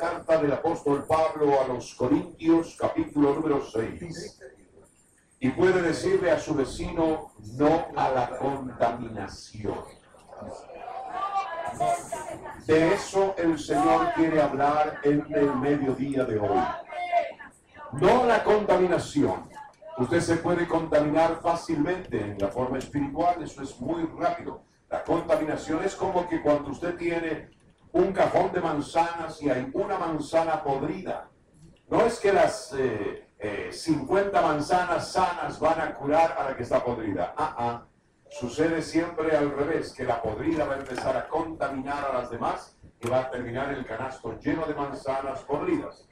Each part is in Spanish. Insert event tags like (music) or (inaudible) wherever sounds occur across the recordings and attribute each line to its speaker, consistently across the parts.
Speaker 1: carta del apóstol Pablo a los Corintios, capítulo número 6. Y puede decirle a su vecino no a la contaminación. De eso el Señor quiere hablar en el mediodía de hoy. No la contaminación. Usted se puede contaminar fácilmente en la forma espiritual, eso es muy rápido. La contaminación es como que cuando usted tiene un cajón de manzanas y hay una manzana podrida. No es que las 50 eh, eh, manzanas sanas van a curar a la que está podrida. Ah, ah. Sucede siempre al revés, que la podrida va a empezar a contaminar a las demás y va a terminar el canasto lleno de manzanas podridas.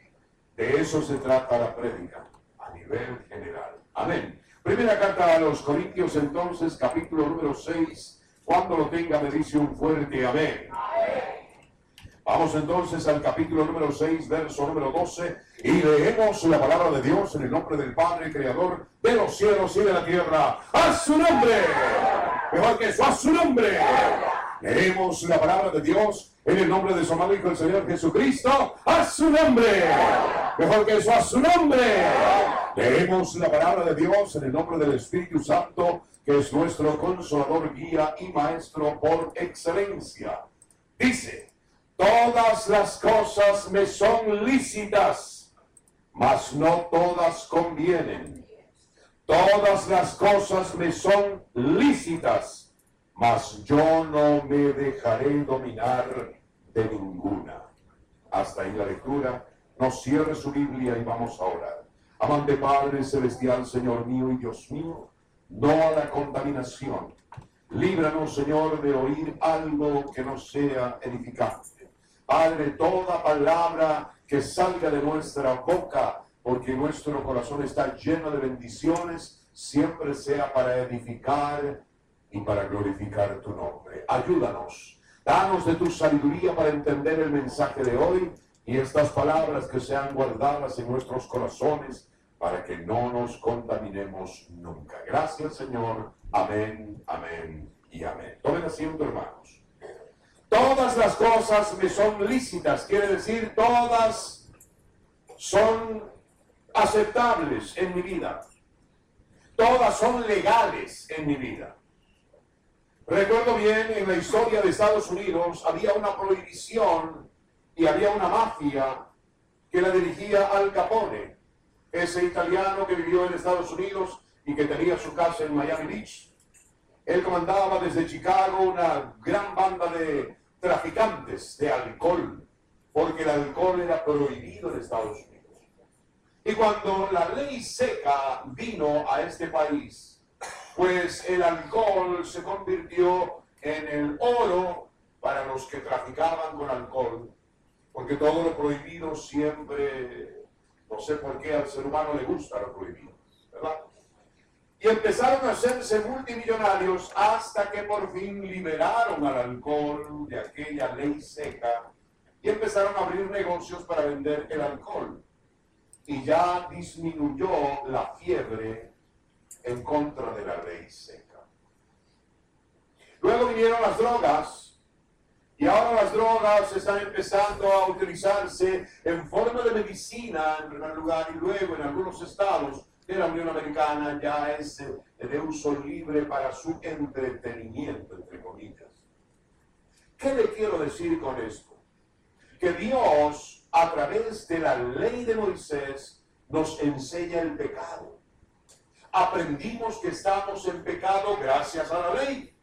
Speaker 1: De eso se trata la prédica a nivel general. Amén. Primera carta a los Corintios entonces, capítulo número 6. Cuando lo tenga me dice un fuerte amén. Vamos entonces al capítulo número 6, verso número 12, y leemos la palabra de Dios en el nombre del Padre, Creador de los cielos y de la tierra. ¡A su nombre! Mejor que eso, a su nombre. Leemos la palabra de Dios en el nombre de su amado Hijo, el Señor Jesucristo. ¡A su nombre! Mejor que eso, a su nombre. Leemos la palabra de Dios en el nombre del Espíritu Santo, que es nuestro consolador, guía y maestro por excelencia. Dice, todas las cosas me son lícitas, mas no todas convienen. Todas las cosas me son lícitas, mas yo no me dejaré dominar de ninguna. Hasta ahí la lectura. No cierre su Biblia y vamos a orar. Amante Padre Celestial, Señor mío y Dios mío, no a la contaminación. Líbranos, Señor, de oír algo que no sea edificante. Padre, toda palabra que salga de nuestra boca porque nuestro corazón está lleno de bendiciones, siempre sea para edificar y para glorificar tu nombre. Ayúdanos, danos de tu sabiduría para entender el mensaje de hoy y estas palabras que sean guardadas en nuestros corazones para que no nos contaminemos nunca. Gracias Señor. Amén, amén y amén. Tomen asiento hermanos. Todas las cosas me son lícitas, quiere decir todas son aceptables en mi vida. Todas son legales en mi vida. Recuerdo bien, en la historia de Estados Unidos había una prohibición y había una mafia que la dirigía Al Capone, ese italiano que vivió en Estados Unidos y que tenía su casa en Miami Beach. Él comandaba desde Chicago una gran banda de traficantes de alcohol, porque el alcohol era prohibido en Estados Unidos. Y cuando la ley seca vino a este país, pues el alcohol se convirtió en el oro para los que traficaban con alcohol, porque todo lo prohibido siempre, no sé por qué al ser humano le gusta lo prohibido, ¿verdad? Y empezaron a hacerse multimillonarios hasta que por fin liberaron al alcohol de aquella ley seca y empezaron a abrir negocios para vender el alcohol y ya disminuyó la fiebre en contra de la ley seca. Luego vinieron las drogas y ahora las drogas están empezando a utilizarse en forma de medicina en primer lugar y luego en algunos estados de la Unión Americana ya es de uso libre para su entretenimiento, entre comillas. ¿Qué le quiero decir con esto? Que Dios a través de la ley de Moisés nos enseña el pecado. Aprendimos que estamos en pecado gracias a la ley.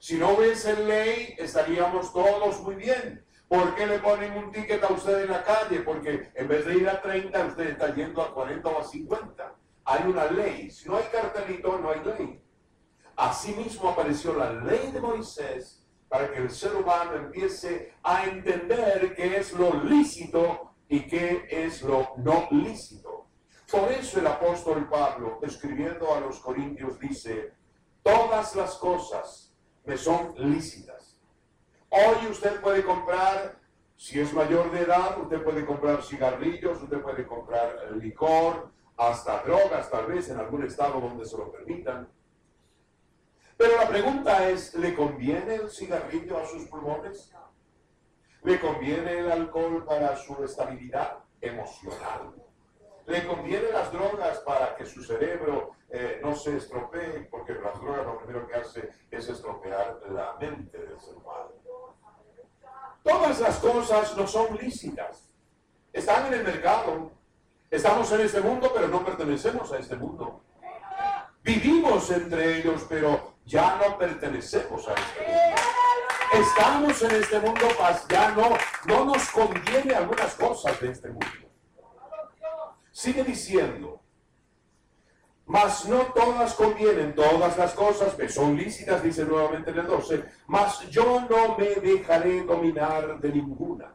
Speaker 1: Si no hubiese ley, estaríamos todos muy bien. ¿Por qué le ponen un ticket a usted en la calle? Porque en vez de ir a 30, usted está yendo a 40 o a 50. Hay una ley. Si no hay cartelito, no hay ley. Asimismo apareció la ley de Moisés para que el ser humano empiece a entender qué es lo lícito y qué es lo no lícito. Por eso el apóstol Pablo, escribiendo a los Corintios, dice, todas las cosas me son lícitas. Hoy usted puede comprar, si es mayor de edad, usted puede comprar cigarrillos, usted puede comprar licor, hasta drogas, tal vez en algún estado donde se lo permitan. Pero la pregunta es, ¿le conviene el cigarrillo a sus pulmones? Le conviene el alcohol para su estabilidad emocional. Le conviene las drogas para que su cerebro eh, no se estropee, porque las drogas lo primero que hace es estropear la mente del ser humano. Todas las cosas no son lícitas. Están en el mercado. Estamos en este mundo, pero no pertenecemos a este mundo. Vivimos entre ellos, pero ya no pertenecemos a este mundo. Estamos en este mundo, mas ya no, no nos conviene algunas cosas de este mundo. Sigue diciendo, mas no todas convienen, todas las cosas que son lícitas, dice nuevamente en el 12, mas yo no me dejaré dominar de ninguna.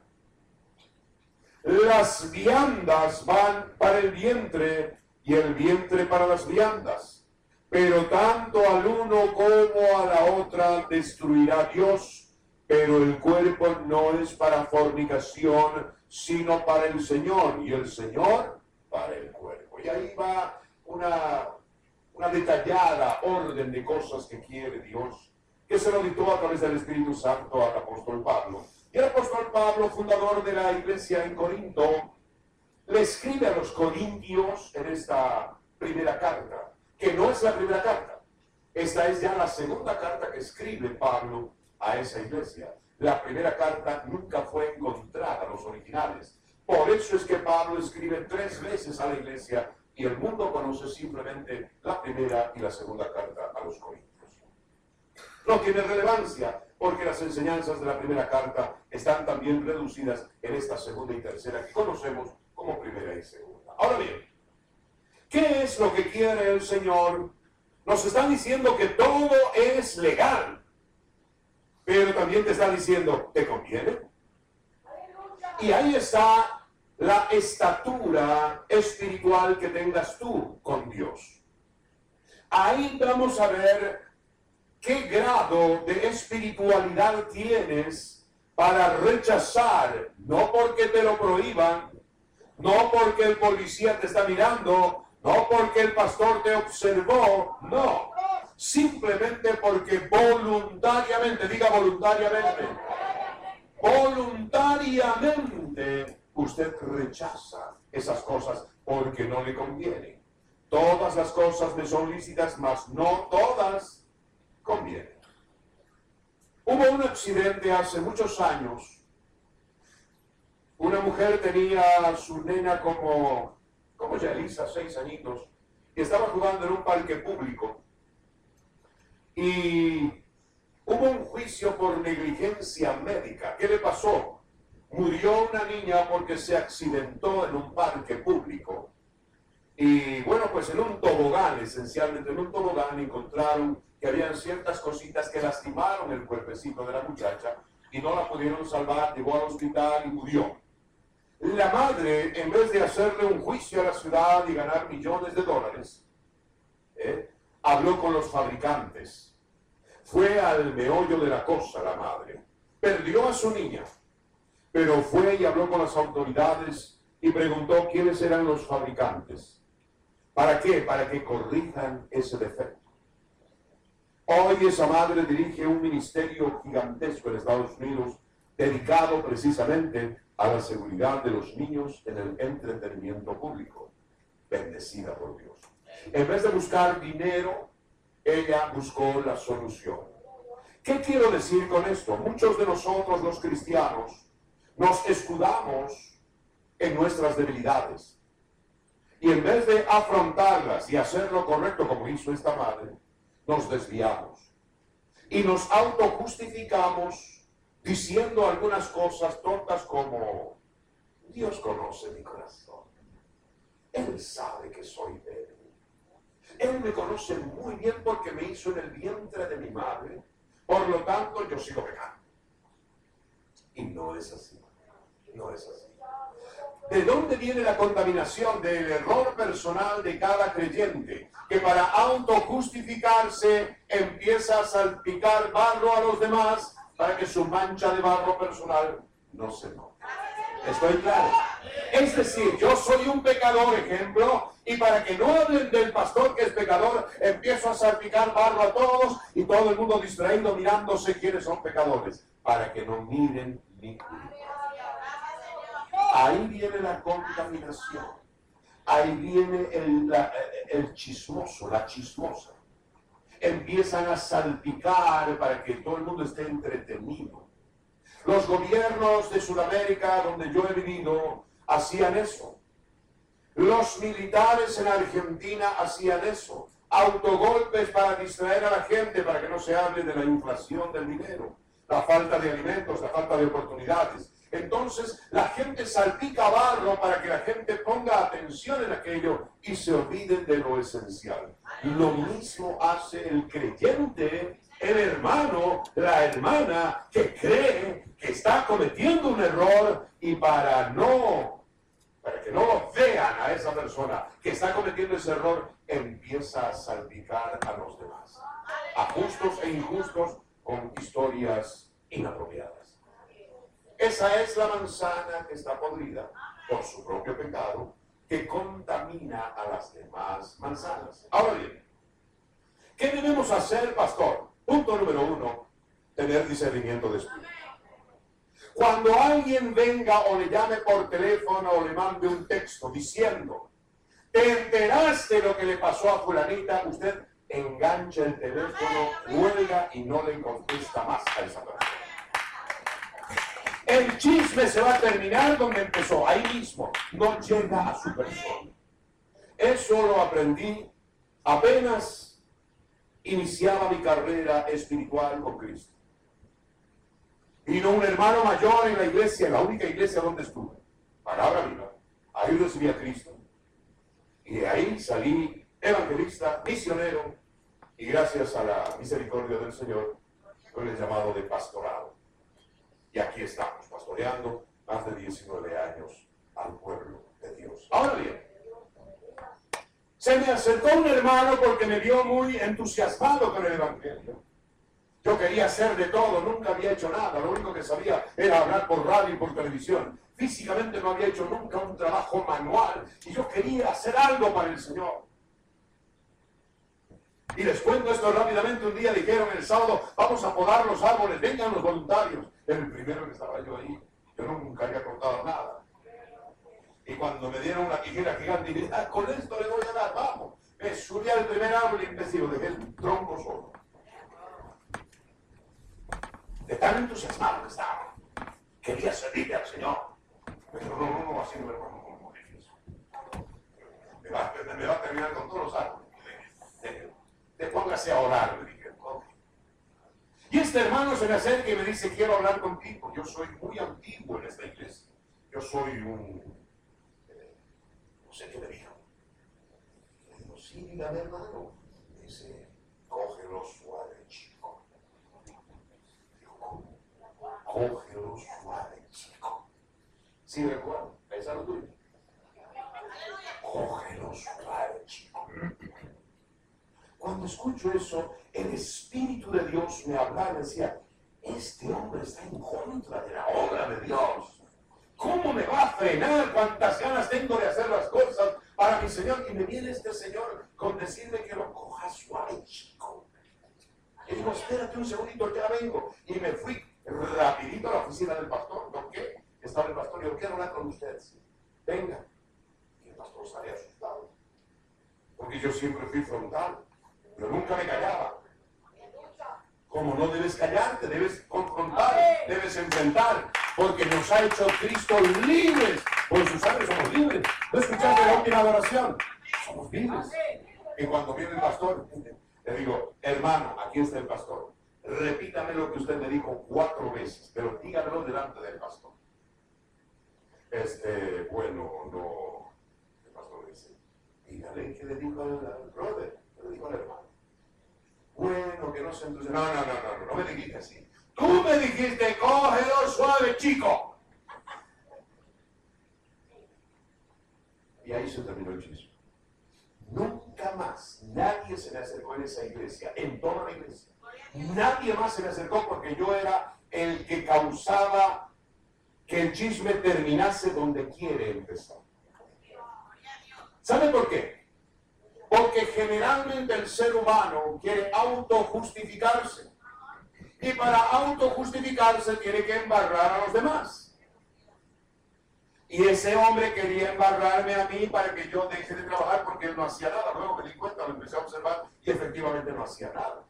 Speaker 1: Las viandas van para el vientre y el vientre para las viandas, pero tanto al uno como a la otra destruirá Dios, pero el cuerpo no es para fornicación, sino para el Señor, y el Señor para el cuerpo. Y ahí va una, una detallada orden de cosas que quiere Dios, que se lo dictó a través del Espíritu Santo al apóstol Pablo. El apóstol Pablo, fundador de la iglesia en Corinto, le escribe a los corintios en esta primera carta, que no es la primera carta. Esta es ya la segunda carta que escribe Pablo a esa iglesia. La primera carta nunca fue encontrada, los originales. Por eso es que Pablo escribe tres veces a la iglesia y el mundo conoce simplemente la primera y la segunda carta a los Corintios. No tiene relevancia porque las enseñanzas de la primera carta están también reducidas en esta segunda y tercera que conocemos como primera y segunda. Ahora bien, ¿qué es lo que quiere el Señor? Nos está diciendo que todo es legal, pero también te está diciendo, ¿te conviene? Y ahí está la estatura espiritual que tengas tú con Dios. Ahí vamos a ver qué grado de espiritualidad tienes para rechazar, no porque te lo prohíban, no porque el policía te está mirando, no porque el pastor te observó, no, simplemente porque voluntariamente, diga voluntariamente, voluntariamente usted rechaza esas cosas porque no le conviene. Todas las cosas me son lícitas, mas no todas convienen. Hubo un accidente hace muchos años. Una mujer tenía a su nena como, como Yalisa, seis añitos, y estaba jugando en un parque público. Y hubo un juicio por negligencia médica. ¿Qué le pasó? Murió una niña porque se accidentó en un parque público. Y bueno, pues en un tobogán, esencialmente en un tobogán, encontraron que habían ciertas cositas que lastimaron el cuerpecito de la muchacha y no la pudieron salvar, llegó al hospital y murió. La madre, en vez de hacerle un juicio a la ciudad y ganar millones de dólares, ¿eh? habló con los fabricantes. Fue al meollo de la cosa la madre. Perdió a su niña pero fue y habló con las autoridades y preguntó quiénes eran los fabricantes. ¿Para qué? Para que corrijan ese defecto. Hoy esa madre dirige un ministerio gigantesco en Estados Unidos dedicado precisamente a la seguridad de los niños en el entretenimiento público. Bendecida por Dios. En vez de buscar dinero, ella buscó la solución. ¿Qué quiero decir con esto? Muchos de nosotros los cristianos nos escudamos en nuestras debilidades. Y en vez de afrontarlas y hacer lo correcto como hizo esta madre, nos desviamos. Y nos autojustificamos diciendo algunas cosas tontas como, Dios conoce mi corazón. Él sabe que soy débil. Él me conoce muy bien porque me hizo en el vientre de mi madre. Por lo tanto, yo sigo pecando. Y no es así. No es así. ¿De dónde viene la contaminación? Del error personal de cada creyente, que para autojustificarse empieza a salpicar barro a los demás para que su mancha de barro personal no se note. ¿Estoy claro? Es decir, yo soy un pecador, ejemplo, y para que no hablen del pastor que es pecador, empiezo a salpicar barro a todos y todo el mundo distraído mirándose quiénes son pecadores, para que no miren Ahí viene la contaminación. Ahí viene el, chismoso, la chismosa. Empiezan a salpicar para que todo el mundo esté entretenido. Los gobiernos de Sudamérica, donde yo he vivido, hacían eso. Los militares en Argentina hacían eso. Autogolpes para distraer a la gente, para que no se hable de la inflación del dinero, la falta de alimentos, la falta de oportunidades. Entonces la gente salpica barro para que la gente ponga atención en aquello y se olviden de lo esencial. Lo mismo hace el creyente, el hermano, la hermana que cree que está cometiendo un error y para no, para que no vean a esa persona que está cometiendo ese error, empieza a salpicar a los demás, a justos e injustos con historias inapropiadas. Esa es la manzana que está podrida por su propio pecado, que contamina a las demás manzanas. Ahora bien, ¿qué debemos hacer, pastor? Punto número uno, tener discernimiento de espíritu. Cuando alguien venga o le llame por teléfono o le mande un texto diciendo, te enteraste lo que le pasó a fulanita, usted engancha el teléfono, huelga y no le contesta más a esa persona. El chisme se va a terminar donde empezó, ahí mismo. No llega a su persona. Eso lo aprendí apenas iniciaba mi carrera espiritual con Cristo. Vino un hermano mayor en la iglesia, la única iglesia donde estuve. Palabra viva. Ahí recibí a Cristo. Y de ahí salí evangelista, misionero, y gracias a la misericordia del Señor, con el llamado de pastorado. Y aquí estamos, pastoreando más de 19 años al pueblo de Dios. Ahora bien, se me acercó un hermano porque me vio muy entusiasmado con el Evangelio. Yo quería hacer de todo, nunca había hecho nada, lo único que sabía era hablar por radio y por televisión. Físicamente no había hecho nunca un trabajo manual y yo quería hacer algo para el Señor. Y les cuento esto rápidamente. Un día dijeron el sábado, vamos a podar los árboles, vengan los voluntarios. Era el primero que estaba yo ahí. Yo nunca había cortado nada. Y cuando me dieron una tijera gigante, dije, ah, con esto le voy a dar, vamos. Me subí al primer árbol lo dejé el tronco solo. De tan entusiasmado que estaba. Quería servirle al Señor. Pero no, no, no, así no me lo como. Me me va a terminar con todos los árboles. Te póngase a orar, le dije. Y este hermano se me acerca y me dice, quiero hablar contigo. Yo soy muy antiguo en esta iglesia. Yo soy un... Eh, no sé qué me dijo. Le digo, sí, dígame hermano. Me dice, cógelo suave, chico. Digo, ¿cómo? Cógelo suave, chico. Sí, recuerdo. Esa es lo tuyo. Cógelo suave, chico. Cuando escucho eso, el Espíritu de Dios me hablaba y decía, este hombre está en contra de la obra de Dios. ¿Cómo me va a frenar? ¿Cuántas ganas tengo de hacer las cosas para mi Señor? Y me viene este Señor con decirme que lo coja suave, chico. Y digo, espérate un segundito, ya vengo. Y me fui rapidito a la oficina del pastor. ¿Por qué? Estaba el pastor yo quiero hablar con ustedes. Venga. Y el pastor salía asustado. Porque yo siempre fui frontal. Yo nunca me callaba. Como no debes callarte, debes confrontar, debes enfrentar, porque nos ha hecho Cristo libres. Por su sangre somos libres. ¿No escuchaste la última adoración? Somos libres. Y cuando viene el pastor, le digo, hermano, aquí está el pastor. Repítame lo que usted me dijo cuatro veces, pero dígamelo delante del pastor. Este, bueno, no. El pastor dice, dígale que le dijo al brother, dijo al hermano bueno, que no se entusiasme. No, no, no, no, no, no me dijiste así. Tú me dijiste, cógelo suave, chico. Y ahí se terminó el chisme. Nunca más nadie se me acercó en esa iglesia, en toda la iglesia. Nadie más se me acercó porque yo era el que causaba que el chisme terminase donde quiere empezar. ¿Sabe por qué? Porque generalmente el ser humano quiere autojustificarse. y para autojustificarse tiene que embarrar a los demás. Y ese hombre quería embarrarme a mí para que yo deje de trabajar porque él no hacía nada. Luego me di cuenta, lo empecé a observar y efectivamente no hacía nada.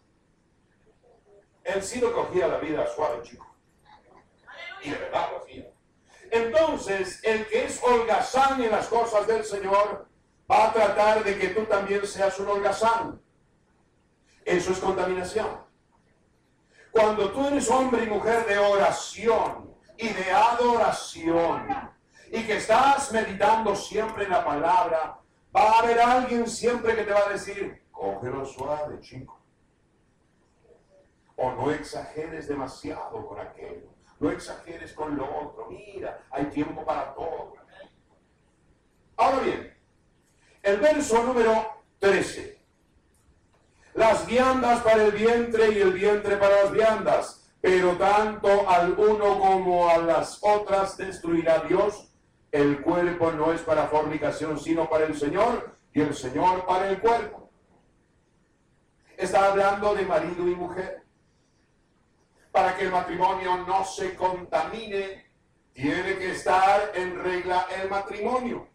Speaker 1: Él sí lo cogía la vida suave, chico. Y de verdad lo hacía. Entonces, el que es holgazán en las cosas del Señor va a tratar de que tú también seas un holgazán. Eso es contaminación. Cuando tú eres hombre y mujer de oración y de adoración y que estás meditando siempre en la palabra, va a haber alguien siempre que te va a decir, cógelo suave, chico. O no exageres demasiado con aquello. No exageres con lo otro. Mira, hay tiempo para todo. Ahora bien, el verso número 13 las viandas para el vientre y el vientre para las viandas, pero tanto al uno como a las otras destruirá Dios. El cuerpo no es para fornicación, sino para el Señor, y el Señor para el cuerpo. Está hablando de marido y mujer. Para que el matrimonio no se contamine, tiene que estar en regla el matrimonio.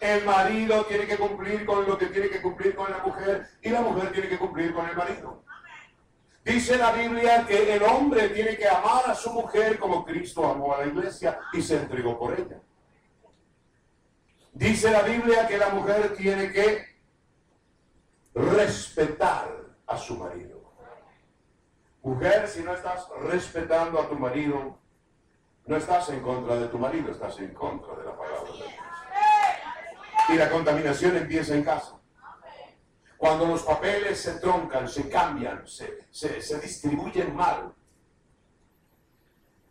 Speaker 1: El marido tiene que cumplir con lo que tiene que cumplir con la mujer y la mujer tiene que cumplir con el marido. Dice la Biblia que el hombre tiene que amar a su mujer como Cristo amó a la iglesia y se entregó por ella. Dice la Biblia que la mujer tiene que respetar a su marido. Mujer, si no estás respetando a tu marido, no estás en contra de tu marido, estás en contra de la palabra de Dios. Y la contaminación empieza en casa. Cuando los papeles se troncan, se cambian, se, se, distribuyen mal.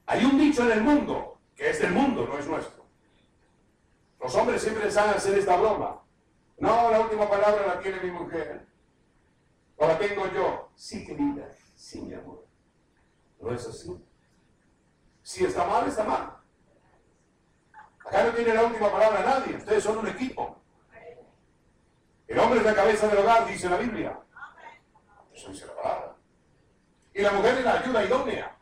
Speaker 1: Hay un dicho en el mundo, que es del mundo, no es nuestro. Los hombres siempre saben hacer esta broma. No, la última palabra la tiene mi mujer. O la tengo yo. Sí, querida. Sí, mi amor. No es así. Si está mal, está mal. Acá no tiene la última palabra nadie. Ustedes son un equipo. El hombre es la cabeza del hogar, dice la Biblia. Eso dice la palabra. Y la mujer es la ayuda idónea.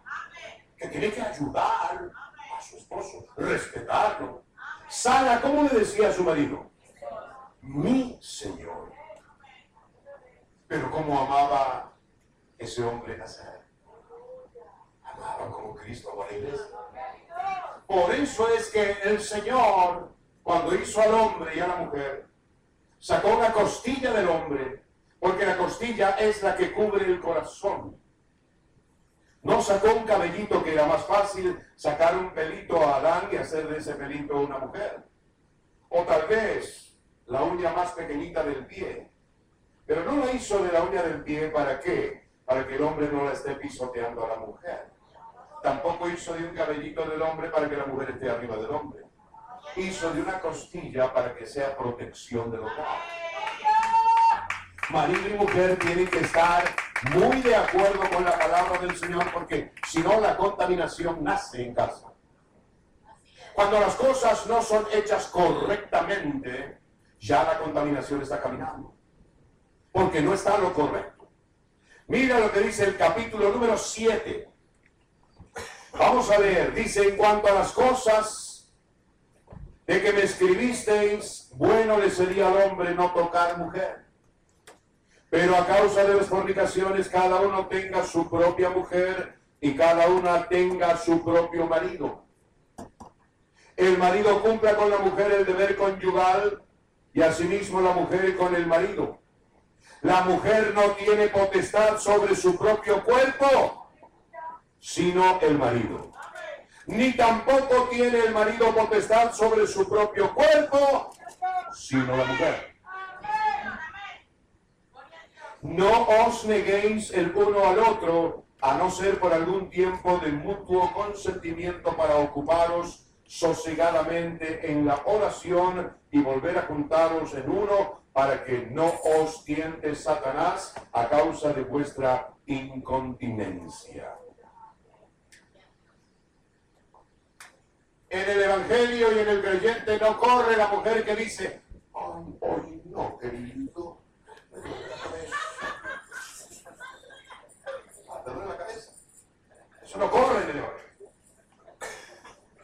Speaker 1: Que tiene que ayudar a su esposo, respetarlo. Sara, ¿cómo le decía a su marido? Mi Señor. Pero ¿cómo amaba ese hombre a? Amaba como Cristo a la iglesia. Por eso es que el Señor, cuando hizo al hombre y a la mujer, sacó una costilla del hombre, porque la costilla es la que cubre el corazón. No sacó un cabellito que era más fácil sacar un pelito a Adán y hacer de ese pelito una mujer. O tal vez la uña más pequeñita del pie. Pero no la hizo de la uña del pie para qué? Para que el hombre no la esté pisoteando a la mujer tampoco hizo de un cabellito del hombre para que la mujer esté arriba del hombre. Hizo de una costilla para que sea protección del hogar. Marido y mujer tienen que estar muy de acuerdo con la palabra del Señor porque si no la contaminación nace en casa. Cuando las cosas no son hechas correctamente, ya la contaminación está caminando. Porque no está lo correcto. Mira lo que dice el capítulo número 7 Vamos a ver, dice en cuanto a las cosas de que me escribisteis, bueno le sería al hombre no tocar mujer. Pero a causa de las fornicaciones cada uno tenga su propia mujer y cada una tenga su propio marido. El marido cumpla con la mujer el deber conyugal y asimismo la mujer con el marido. La mujer no tiene potestad sobre su propio cuerpo, sino el marido. Ni tampoco tiene el marido potestad sobre su propio cuerpo, sino la mujer. No os neguéis el uno al otro, a no ser por algún tiempo de mutuo consentimiento para ocuparos sosegadamente en la oración y volver a juntaros en uno para que no os tiente Satanás a causa de vuestra incontinencia. En el Evangelio y en el creyente no corre la mujer que dice, ay, hoy no, querido, me la cabeza. Eso no corre en el Evangelio.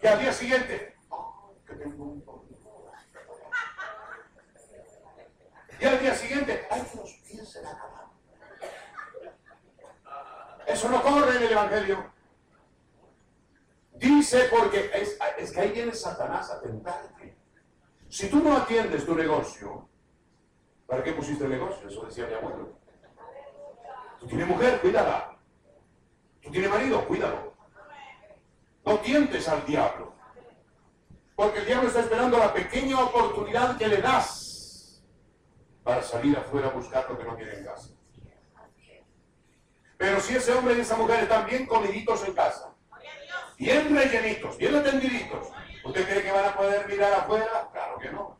Speaker 1: Y al día siguiente, oh, que tengo un Y al día siguiente, ay, los pies se acabaron. Eso no corre en el Evangelio. Dice porque es, que ahí viene Satanás a tentarte. Si tú no atiendes tu negocio, ¿para qué pusiste el negocio? Eso decía mi abuelo. Tú tienes mujer, cuídala. Tú tienes marido, cuídalo. No tientes al diablo. Porque el diablo está esperando la pequeña oportunidad que le das para salir afuera a buscar lo que no tiene en casa. Pero si ese hombre y esa mujer están bien comiditos en casa, bien rellenitos, bien atendiditos, ¿usted cree que van a poder mirar afuera? Claro que no.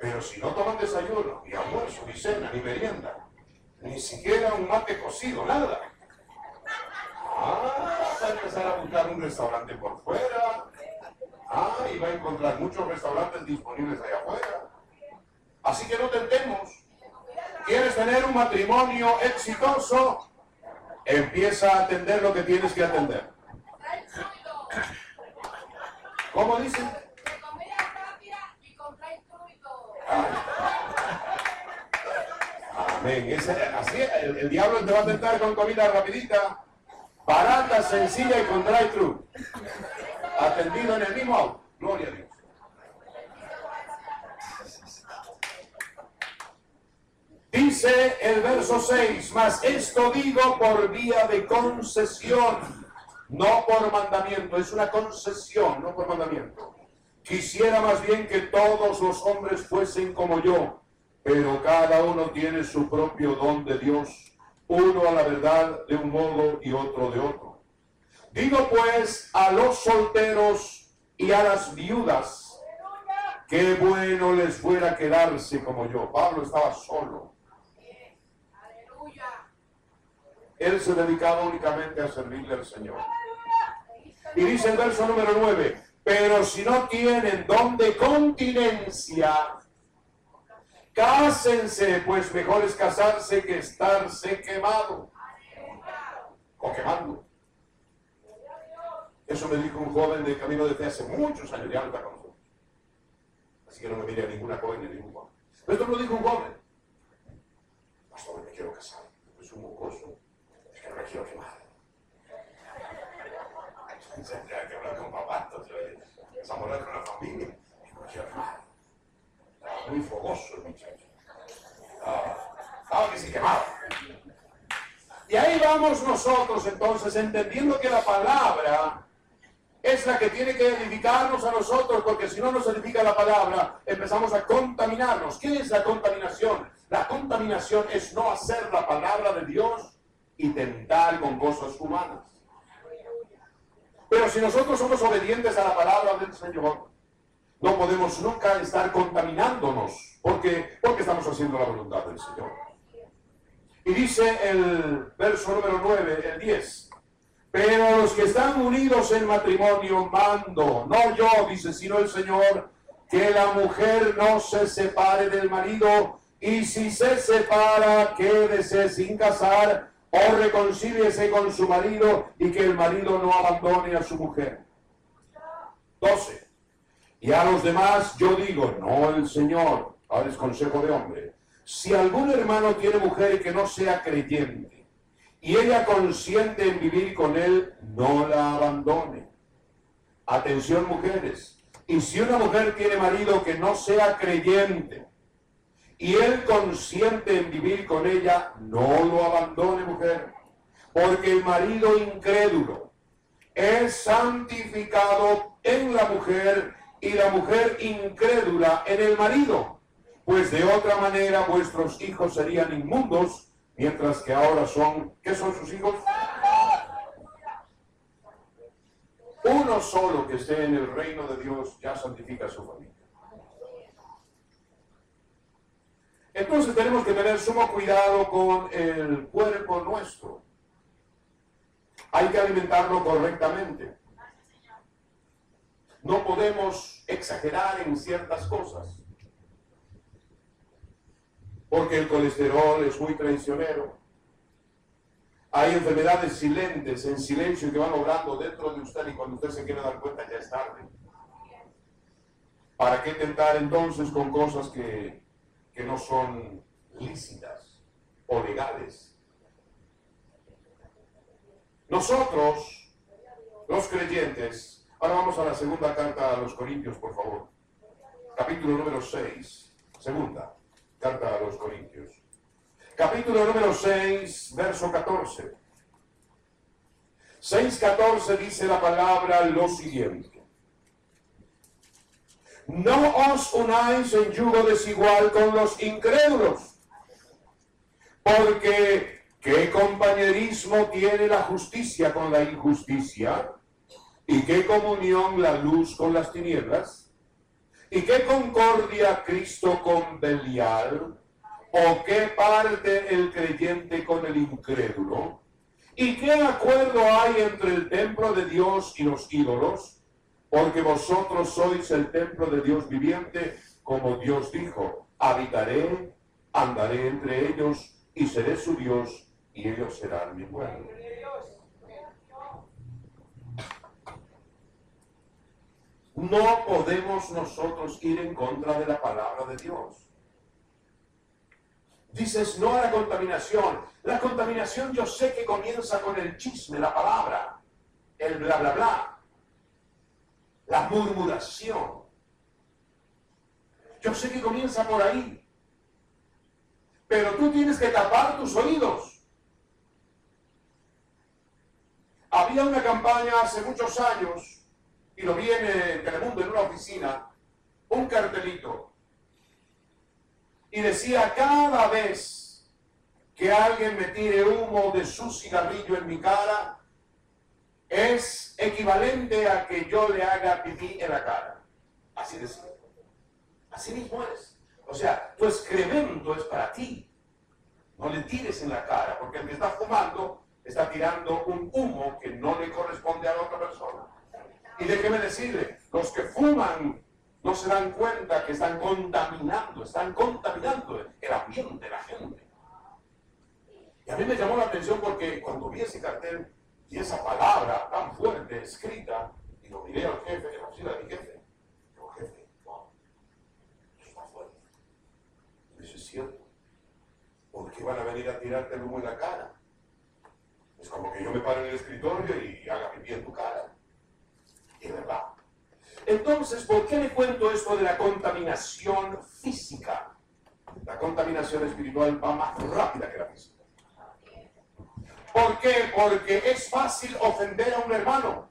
Speaker 1: Pero si no toman desayuno, ni almuerzo, ni cena, ni merienda, ni siquiera un mate cocido, nada. Ah, va a empezar a buscar un restaurante por fuera. Ah, y va a encontrar muchos restaurantes disponibles allá afuera. Así que no tentemos. ¿Quieres tener un matrimonio exitoso? Empieza a atender lo que tienes que atender. ¿Cómo dicen? Amén. así, el, diablo te va a tentar con comida rapidita, barata, sencilla y con drive-thru. Atendido en el mismo auto. Gloria a Dios. Dice el verso 6, mas esto digo por vía de concesión, no por mandamiento, es una concesión, no por mandamiento. Quisiera más bien que todos los hombres fuesen como yo, pero cada uno tiene su propio don de Dios, uno a la verdad de un modo y otro de otro. Digo pues a los solteros y a las viudas, qué bueno les fuera quedarse como yo. Pablo estaba solo. Él se dedicaba únicamente a servirle al Señor. Y dice el verso número 9, pero si no tienen don de continencia, Cásense, pues mejor es casarse que estarse quemado o quemando. Eso me dijo un joven de camino desde hace muchos años, ya no está con nosotros. Así que no me mire a ninguna joven ni ningún joven. Pero esto me lo dijo un joven. Pastor, me quiero casar. Es un mocoso. Me quiero quemar. Tendría que hablar con papá, entonces, vamos a hablar con la familia. No me quiero quemar muy fogoso el muchacho. Estaba, que se quemaba. Y ahí vamos nosotros entonces entendiendo que la palabra es la que tiene que edificarnos a nosotros, porque si no nos edifica la palabra, empezamos a contaminarnos. ¿Qué es la contaminación? La contaminación es no hacer la palabra de Dios y tentar con cosas humanas. Pero si nosotros somos obedientes a la palabra del Señor, no podemos nunca estar contaminándonos porque, porque estamos haciendo la voluntad del Señor. Y dice el verso número 9, el 10. Pero los que están unidos en matrimonio mando, no yo, dice, sino el Señor, que la mujer no se separe del marido y si se separa, quédese sin casar o reconcíliese con su marido y que el marido no abandone a su mujer. 12. Y a los demás yo digo, no el Señor, ahora es consejo de hombre. Si algún hermano tiene mujer que no sea creyente, y ella consiente en vivir con él, no la abandone. Atención mujeres, y si una mujer tiene marido que no sea creyente, y él consiente en vivir con ella, no lo abandone mujer, porque el marido incrédulo es santificado en la mujer y la mujer incrédula en el marido, pues de otra manera vuestros hijos serían inmundos, mientras que ahora son, ¿qué son sus hijos? Uno solo que esté en el reino de Dios ya santifica a su familia. Entonces tenemos que tener sumo cuidado con el cuerpo nuestro. Hay que alimentarlo correctamente. No podemos exagerar en ciertas cosas. Porque el colesterol es muy traicionero. Hay enfermedades silentes, en silencio, que van obrando dentro de usted y cuando usted se quiere dar cuenta ya es tarde. ¿Para qué tentar entonces con cosas que, que no son lícitas o legales? Nosotros, los creyentes, ahora vamos a la segunda carta a los Corintios, por favor. Capítulo número 6. Segunda carta a los Corintios. Capítulo número 6, verso 14. 6.14 dice la palabra lo siguiente. No os unáis en yugo desigual con los incrédulos, porque ¿qué compañerismo tiene la justicia con la injusticia? ¿Y qué comunión la luz con las tinieblas? ¿Y qué concordia Cristo con Belial? ¿O qué parte el creyente con el incrédulo? ¿Y qué acuerdo hay entre el templo de Dios y los ídolos? Porque vosotros sois el templo de Dios viviente, como Dios dijo, habitaré, andaré entre ellos y seré su Dios y ellos serán mi pueblo. No podemos nosotros ir en contra de la palabra de Dios. Dices no a la contaminación. La contaminación yo sé que comienza con el chisme, la palabra, el bla, bla, bla, la murmuración. Yo sé que comienza por ahí. Pero tú tienes que tapar tus oídos. Había una campaña hace muchos años y lo vi en Telemundo en una oficina, un cartelito, y decía, cada vez que alguien me tire humo de su cigarrillo en mi cara, es equivalente a que yo le haga pipí en la cara. Así decía. Así mismo es. O sea, tu excremento es para ti. No le tires en la cara, porque el que está fumando está tirando un humo que no le corresponde a la otra persona. Y déjeme decirle, los que fuman no se dan cuenta que están contaminando, están contaminando el ambiente, la gente. Y a mí me llamó la atención porque cuando vi ese cartel y esa palabra tan fuerte escrita, y lo miré al jefe, en la oficina de mi jefe, digo, jefe, wow, eso está fuerte. Y eso es cierto. ¿Por qué van a venir a tirarte el humo en la cara? Es como que yo me paro en el escritorio y haga pipí en tu cara verdad. Entonces, ¿por qué le cuento esto de la contaminación física? La contaminación espiritual va más rápida que la física. ¿Por qué? Porque es fácil ofender a un hermano.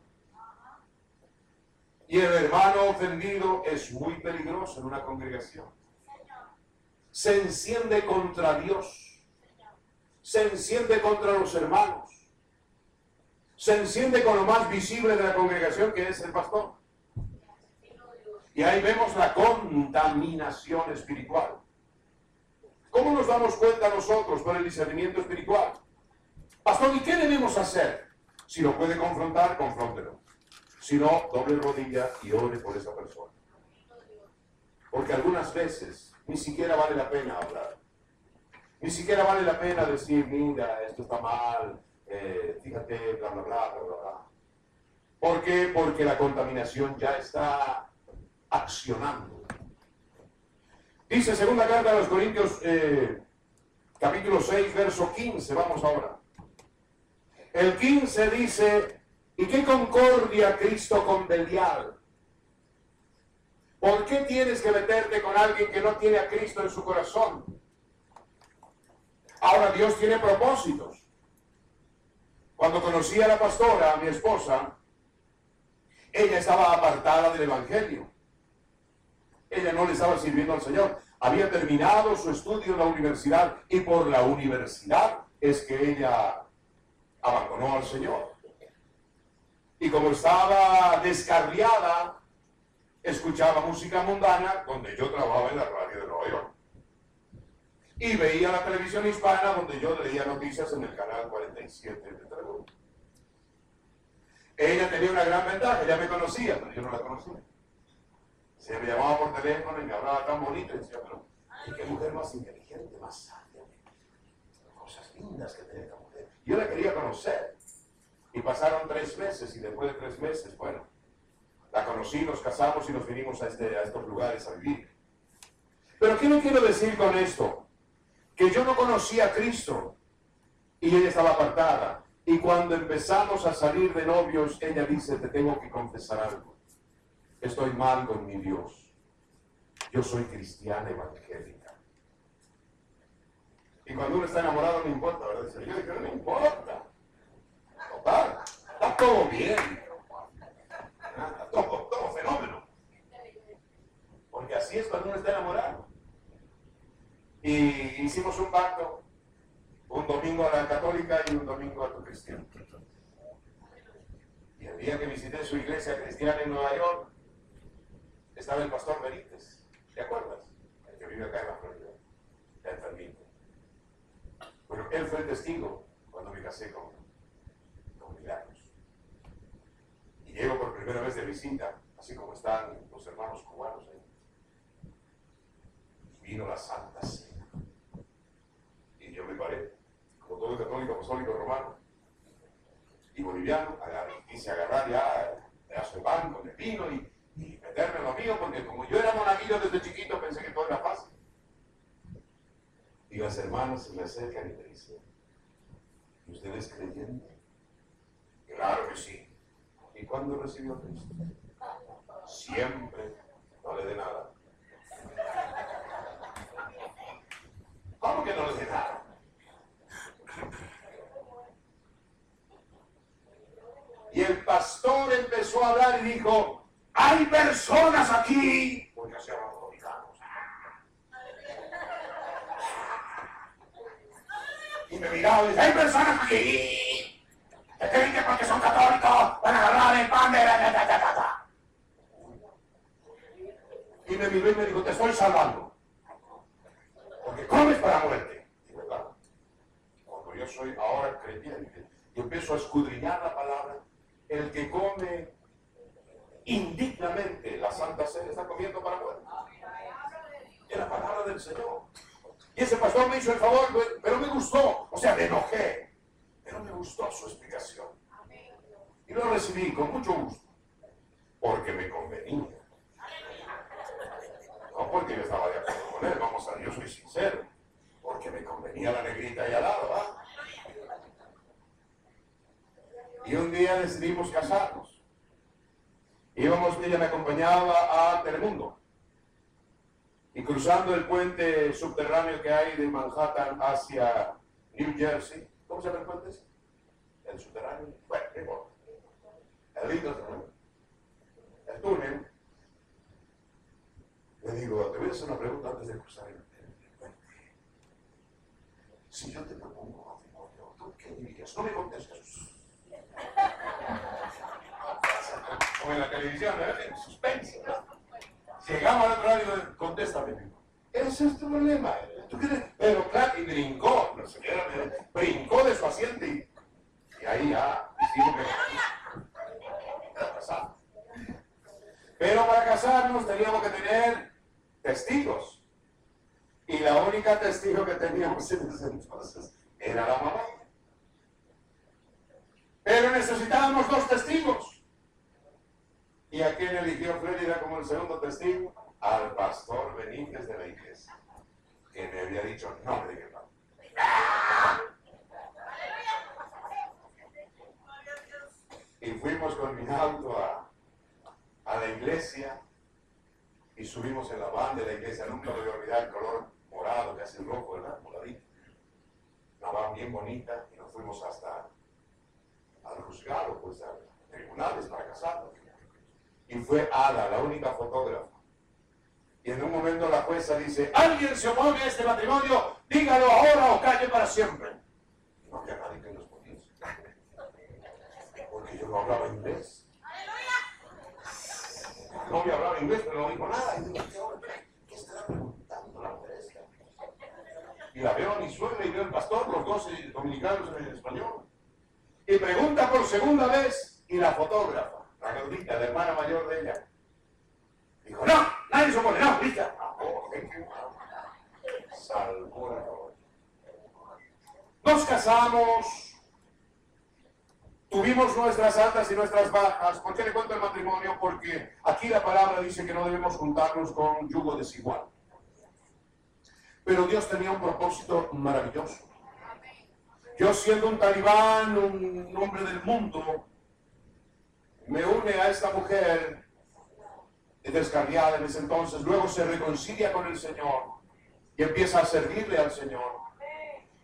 Speaker 1: Y el hermano ofendido es muy peligroso en una congregación. Se enciende contra Dios. Se enciende contra los hermanos se enciende con lo más visible de la congregación, que es el pastor. Y ahí vemos la contaminación espiritual. ¿Cómo nos damos cuenta nosotros por el discernimiento espiritual? Pastor, ¿y qué debemos hacer? Si lo puede confrontar, confróntelo. Si no, doble rodilla y ore por esa persona. Porque algunas veces ni siquiera vale la pena hablar. Ni siquiera vale la pena decir, mira, esto está mal, eh, fíjate, bla, bla, bla, bla, bla. ¿Por qué? Porque la contaminación ya está accionando. Dice segunda carta a los Corintios, eh, capítulo 6, verso 15, vamos ahora. El 15 dice, ¿y qué concordia Cristo con Belial? ¿Por qué tienes que meterte con alguien que no tiene a Cristo en su corazón? Ahora Dios tiene propósitos. Cuando conocí a la pastora, a mi esposa, ella estaba apartada del Evangelio. Ella no le estaba sirviendo al Señor. Había terminado su estudio en la universidad y por la universidad es que ella abandonó al Señor. Y como estaba descarriada, escuchaba música mundana donde yo trabajaba en la radio de Nueva York y veía la televisión hispana donde yo leía noticias en el canal 47 de Telemundo. Ella tenía una gran ventaja, ella me conocía, pero yo no la conocía. Se me llamaba por teléfono y me hablaba tan bonito y decía, pero qué mujer más inteligente, más sabia, cosas lindas que mujer. Yo la quería conocer. Y pasaron tres meses y después de tres meses, bueno, la conocí, nos casamos y nos vinimos a, este, a estos lugares a vivir. Pero ¿qué no quiero decir con esto? Que yo no conocía a Cristo y ella estaba apartada. Y cuando empezamos a salir de novios, ella dice, te tengo que confesar algo. Estoy mal con mi Dios. Yo soy cristiana evangélica. Y cuando uno está enamorado no importa, ¿verdad? Yo dije, no me importa. Total, está todo bien. Está todo, todo fenómeno. Porque así es cuando uno está enamorado. Y hicimos un pacto, un domingo a la católica y un domingo a tu cristiano. Y el día que visité su iglesia cristiana en Nueva York, estaba el pastor Benítez. ¿Te acuerdas? El que vive acá en la Florida. Ya enfermito. Bueno, él fue el testigo cuando me casé con, con Milagros. Y llego por primera vez de visita, así como están los hermanos cubanos ahí. Y vino la Santa Cena. Y yo me paré, como todo católico, apostólico, romano y boliviano, quise agarrar ya, pan con el vino y, y meterme en lo mío, porque como yo era monaguillo desde chiquito, pensé que todo era las hermanas se me acercan y me dicen, ¿y usted es creyente? Claro que sí. ¿Y cuándo recibió a Cristo? Siempre. No le dé nada. ¿Cómo que no le dé nada? Y el pastor empezó a hablar y dijo, hay personas aquí, porque se dominicanos. Y me miraba y dice, hay personas aquí que creen que porque son católicos van a agarrar el pan de la ta. Y me miró y me dijo, te estoy salvando. Porque comes para muerte. Y verdad. Cuando yo soy ahora creyente y empiezo a escudriñar la palabra, el que come indignamente la Santa Cena está comiendo para muerte. Es la palabra del Señor. Y ese pastor me hizo el favor, pero me gustó. O sea, me enojé. Pero me gustó su explicación. Y lo recibí con mucho gusto. Porque me convenía. No porque yo estaba de acuerdo con él, vamos a yo soy sincero. Porque me convenía la negrita ahí al lado, ¿va? Y un día decidimos casarnos. Íbamos, ella me acompañaba a Telemundo. Y cruzando el puente subterráneo que hay de Manhattan hacia New Jersey, ¿cómo se llama el puente? El subterráneo. Bueno, qué importa. El lindo El túnel. Le digo, te voy a hacer una pregunta antes de cruzar el, puente. Si yo te propongo matrimonio, ¿tú qué dirías? No me contestes. (laughs) Como en la televisión, ¿verdad? En suspense. Llegamos al otro lado y digo, contéstame. Ese es tu problema. ¿Tú quieres? Pero claro, y brincó, sé qué brincó de su asiento y, ahí ya hicimos que. Pero para casarnos teníamos que tener testigos. Y la única testigo que teníamos en ese entonces era la mamá. Pero necesitábamos dos testigos. ¿Y a quién eligió Florida como el segundo testigo? Al pastor Benítez de la iglesia, que me había dicho no de Jehová. Y fuimos con mi auto a, a la iglesia y subimos en la van de la iglesia. Nunca me voy a olvidar el color morado, casi rojo, ¿verdad? Moradito. Una van bien bonita y nos fuimos hasta al juzgado, pues a tribunales para casarnos. Y fue Ada, la única fotógrafa. Y en un momento la jueza dice, alguien se opone a este matrimonio, dígalo ahora o calle para siempre. Y no había nadie que nos respondiese. Porque yo no hablaba inglés. No me hablaba inglés, pero no dijo nada. Y digo, ¿qué estará preguntando la mujer? Y la veo a mi suegra y veo al pastor, los dos dominicanos en español. Y pregunta por segunda vez, y la fotógrafa, la la hermana mayor de ella, dijo, no, nadie se opone, no, hija. Salvó la Nos casamos, Vimos nuestras altas y nuestras bajas. ¿Por qué le cuento el matrimonio? Porque aquí la palabra dice que no debemos juntarnos con yugo desigual. Pero Dios tenía un propósito maravilloso. Yo siendo un talibán, un hombre del mundo, me une a esta mujer descarriada en ese entonces, luego se reconcilia con el Señor y empieza a servirle al Señor.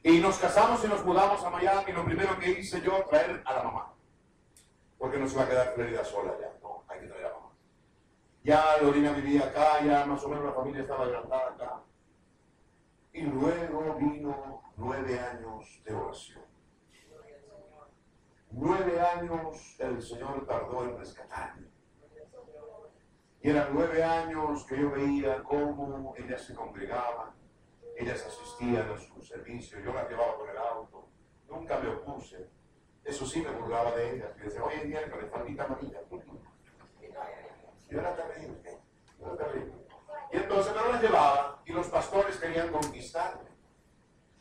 Speaker 1: Y nos casamos y nos mudamos a Miami. Lo primero que hice yo, traer a la mamá. Porque no se va a quedar Florida sola ya. No, hay que traer a la mamá. Ya Lorina vivía acá, ya más o menos la familia estaba agrandada acá. Y luego vino nueve años de oración. Nueve años el Señor tardó en rescatarme. Y eran nueve años que yo veía cómo ella se congregaba ellas asistían a su servicio, yo las llevaba con el auto, nunca me opuse. Eso sí me burlaba de ellas, y decía, oye, miércoles, faldita amarilla. Yo era terrible, era terrible. Y entonces me las llevaba y los pastores querían conquistarme.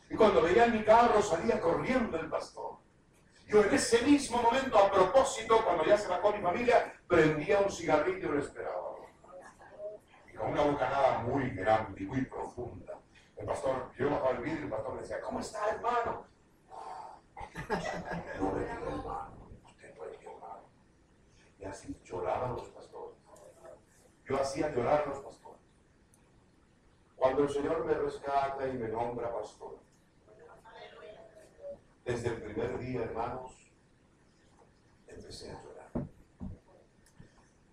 Speaker 1: Y cuando veían mi carro salía corriendo el pastor. Yo en ese mismo momento, a propósito, cuando ya se bajó mi familia, prendía un cigarrillo y lo esperaba. Y con una bocanada muy grande y muy profunda. El pastor, yo bajaba el vidrio y el pastor me decía, ¿cómo está, hermano? (laughs) No me diga hermano, usted mi hermano. Y así lloraban los pastores. Yo hacía llorar a los pastores. Cuando el Señor me rescata y me nombra pastor, desde el primer día, hermanos, empecé a llorar.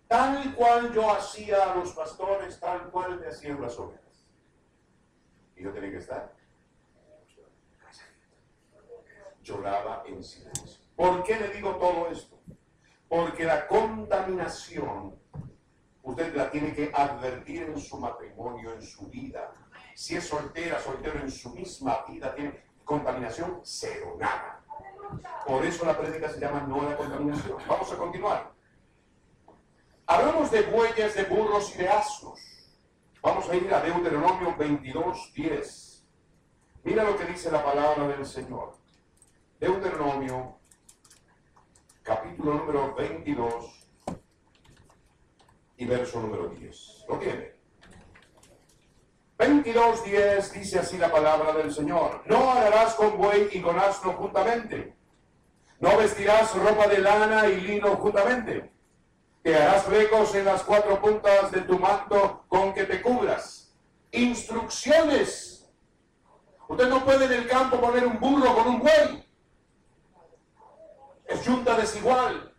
Speaker 1: Tal cual yo hacía a los pastores, tal cual me hacían las ovejas. Y yo tenía que estar. Lloraba en silencio. ¿Por qué le digo todo esto? Porque la contaminación usted la tiene que advertir en su matrimonio, en su vida. Si es soltera, soltero en su misma vida, tiene contaminación cero, nada. Por eso la prédica se llama no la contaminación. Vamos a continuar. Hablamos de bueyes, de burros y de asnos. Vamos a ir a Deuteronomio 22, 10. Mira lo que dice la palabra del Señor. Deuteronomio, capítulo número 22 y verso número 10. ¿Lo tiene? 22, 10 dice así la palabra del Señor. No harás con buey y con asno juntamente. No vestirás ropa de lana y lino juntamente te harás flecos en las cuatro puntas de tu manto con que te cubras. Instrucciones. Usted no puede en el campo poner un burro con un buey. Es junta desigual.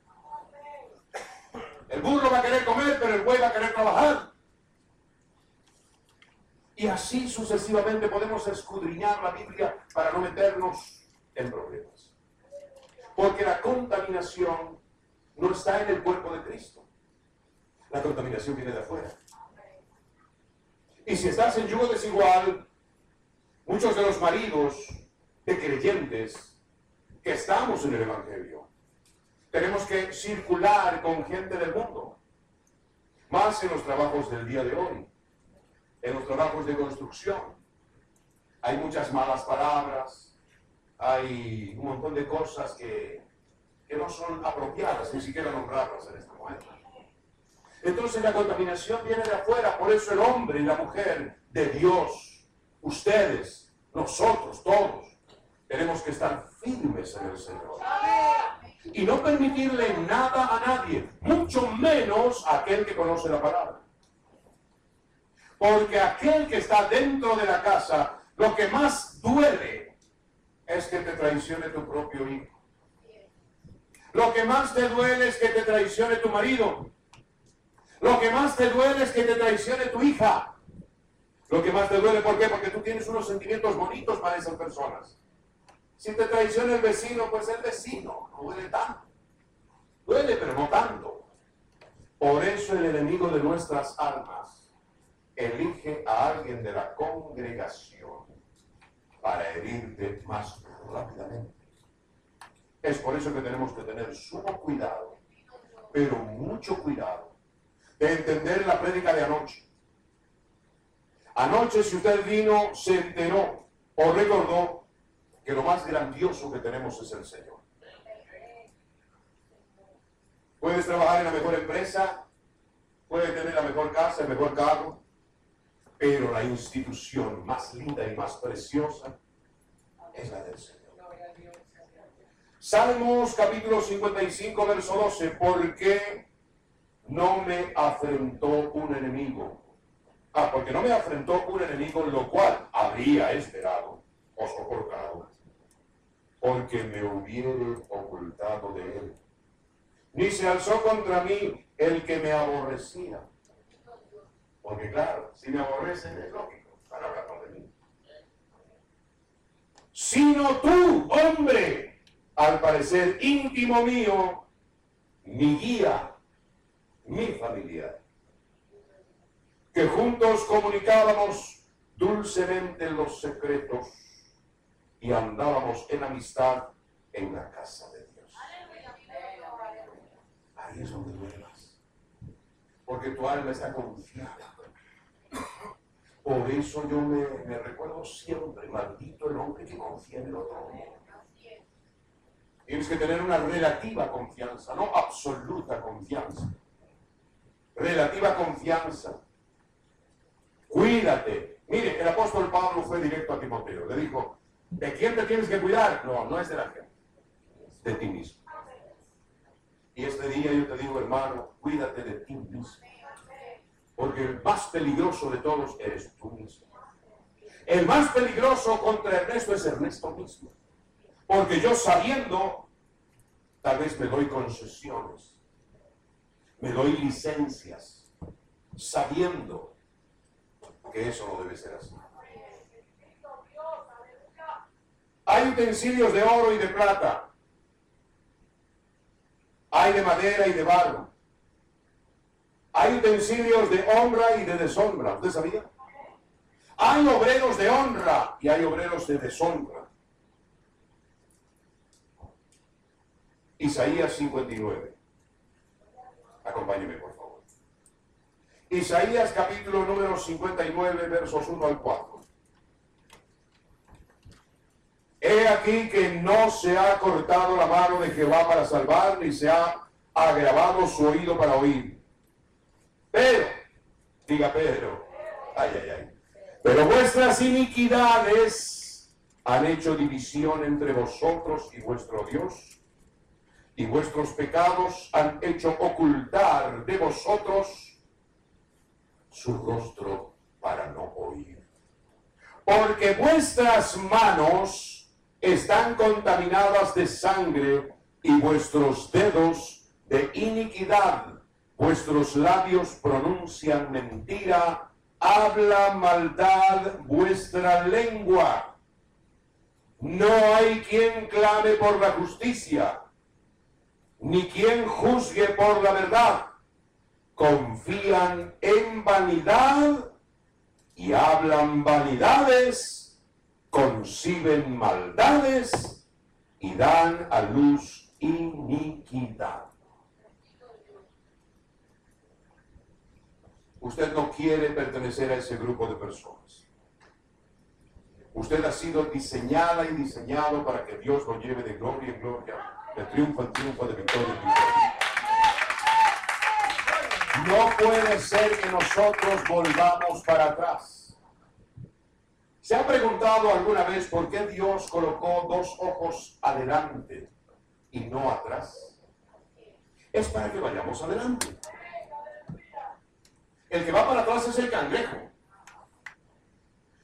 Speaker 1: El burro va a querer comer, pero el buey va a querer trabajar. Y así sucesivamente podemos escudriñar la Biblia para no meternos en problemas. Porque la contaminación no está en el cuerpo de Cristo. La contaminación viene de afuera. Y si estás en yugo desigual, muchos de los maridos de creyentes que estamos en el Evangelio, tenemos que circular con gente del mundo, más en los trabajos del día de hoy, en los trabajos de construcción. Hay muchas malas palabras, hay un montón de cosas que que no son apropiadas, ni siquiera nombrarlas en este momento. Entonces la contaminación viene de afuera, por eso el hombre y la mujer de Dios, ustedes, nosotros, todos, tenemos que estar firmes en el Señor. Y no permitirle nada a nadie, mucho menos a aquel que conoce la palabra. Porque aquel que está dentro de la casa, lo que más duele es que te traicione tu propio hijo. Lo que más te duele es que te traicione tu marido. Lo que más te duele es que te traicione tu hija. Lo que más te duele, ¿por qué? Porque tú tienes unos sentimientos bonitos para esas personas. Si te traiciona el vecino, pues el vecino no duele tanto. Duele, pero no tanto. Por eso el enemigo de nuestras almas elige a alguien de la congregación para herirte más rápidamente. Es por eso que tenemos que tener sumo cuidado, pero mucho cuidado, de entender la prédica de anoche. Anoche, si usted vino, se enteró o recordó que lo más grandioso que tenemos es el Señor. Puedes trabajar en la mejor empresa, puedes tener la mejor casa, el mejor carro, pero la institución más linda y más preciosa es la del Señor. Salmos capítulo 55, verso 12, ¿por qué no me afrentó un enemigo? Ah, porque no me afrentó un enemigo, lo cual habría esperado o soportado, porque me hubiere ocultado de él. Ni se alzó contra mí el que me aborrecía. Porque claro, si me aborrecen es lógico, van a hablar de mí. Sino tú, hombre, al parecer íntimo mío, mi guía, mi familia, que juntos comunicábamos dulcemente los secretos y andábamos en amistad en la casa de Dios. Ahí es donde duelas, porque tu alma está confiada. Por eso yo me, recuerdo siempre, maldito el hombre que confía en el otro hombre. Tienes que tener una relativa confianza, no absoluta confianza. Relativa confianza. Cuídate. Mire, el apóstol Pablo fue directo a Timoteo. Le dijo, ¿de quién te tienes que cuidar? No, no es de la gente, de ti mismo. Y este día yo te digo, hermano, cuídate de ti mismo. Porque el más peligroso de todos eres tú mismo. El más peligroso contra Ernesto es Ernesto mismo. Porque yo sabiendo, tal vez me doy concesiones, me doy licencias, sabiendo que eso no debe ser así. Hay utensilios de oro y de plata. Hay de madera y de barro. Hay utensilios de honra y de deshonra. ¿Usted sabía? Hay obreros de honra y hay obreros de deshonra. Isaías 59. Acompáñeme, por favor. Isaías capítulo número 59, versos 1 al 4. He aquí que no se ha cortado la mano de Jehová para salvar, ni se ha agravado su oído para oír. Pero, diga Pedro, ay, ay, ay. Pero vuestras iniquidades han hecho división entre vosotros y vuestro Dios y vuestros pecados han hecho ocultar de vosotros su rostro para no oír. Porque vuestras manos están contaminadas de sangre y vuestros dedos de iniquidad. Vuestros labios pronuncian mentira, habla maldad vuestra lengua. No hay quien clame por la justicia ni quien juzgue por la verdad. Confían en vanidad y hablan vanidades, conciben maldades y dan a luz iniquidad. Usted no quiere pertenecer a ese grupo de personas. Usted ha sido diseñada y diseñado para que Dios lo lleve de gloria en gloria de triunfo en triunfo, de victoria en victoria. No puede ser que nosotros volvamos para atrás. ¿Se ha preguntado alguna vez por qué Dios colocó dos ojos adelante y no atrás? Es para que vayamos adelante. El que va para atrás es el cangrejo.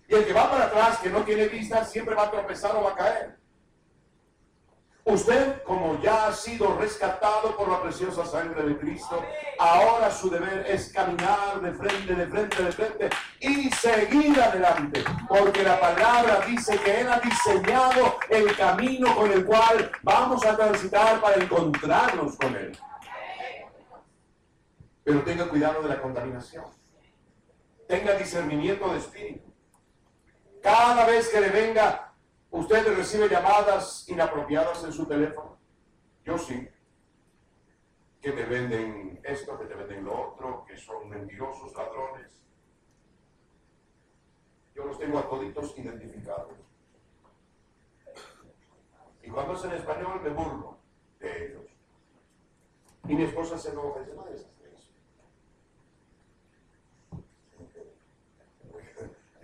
Speaker 1: Y el que va para atrás, que no tiene vista, siempre va a tropezar o va a caer. Usted, como ya ha sido rescatado por la preciosa sangre de Cristo, ahora su deber es caminar de frente, de frente, de frente y seguir adelante. Porque la palabra dice que Él ha diseñado el camino con el cual vamos a transitar para encontrarnos con Él. Pero tenga cuidado de la contaminación. Tenga discernimiento de espíritu. Cada vez que le venga ¿Usted recibe llamadas inapropiadas en su teléfono? Yo sí. Que te venden esto, que te venden lo otro, que son mentirosos, ladrones. Yo los tengo a toditos identificados. Y cuando es en español me burlo de ellos. Y mi esposa se enoja y dice, madre, es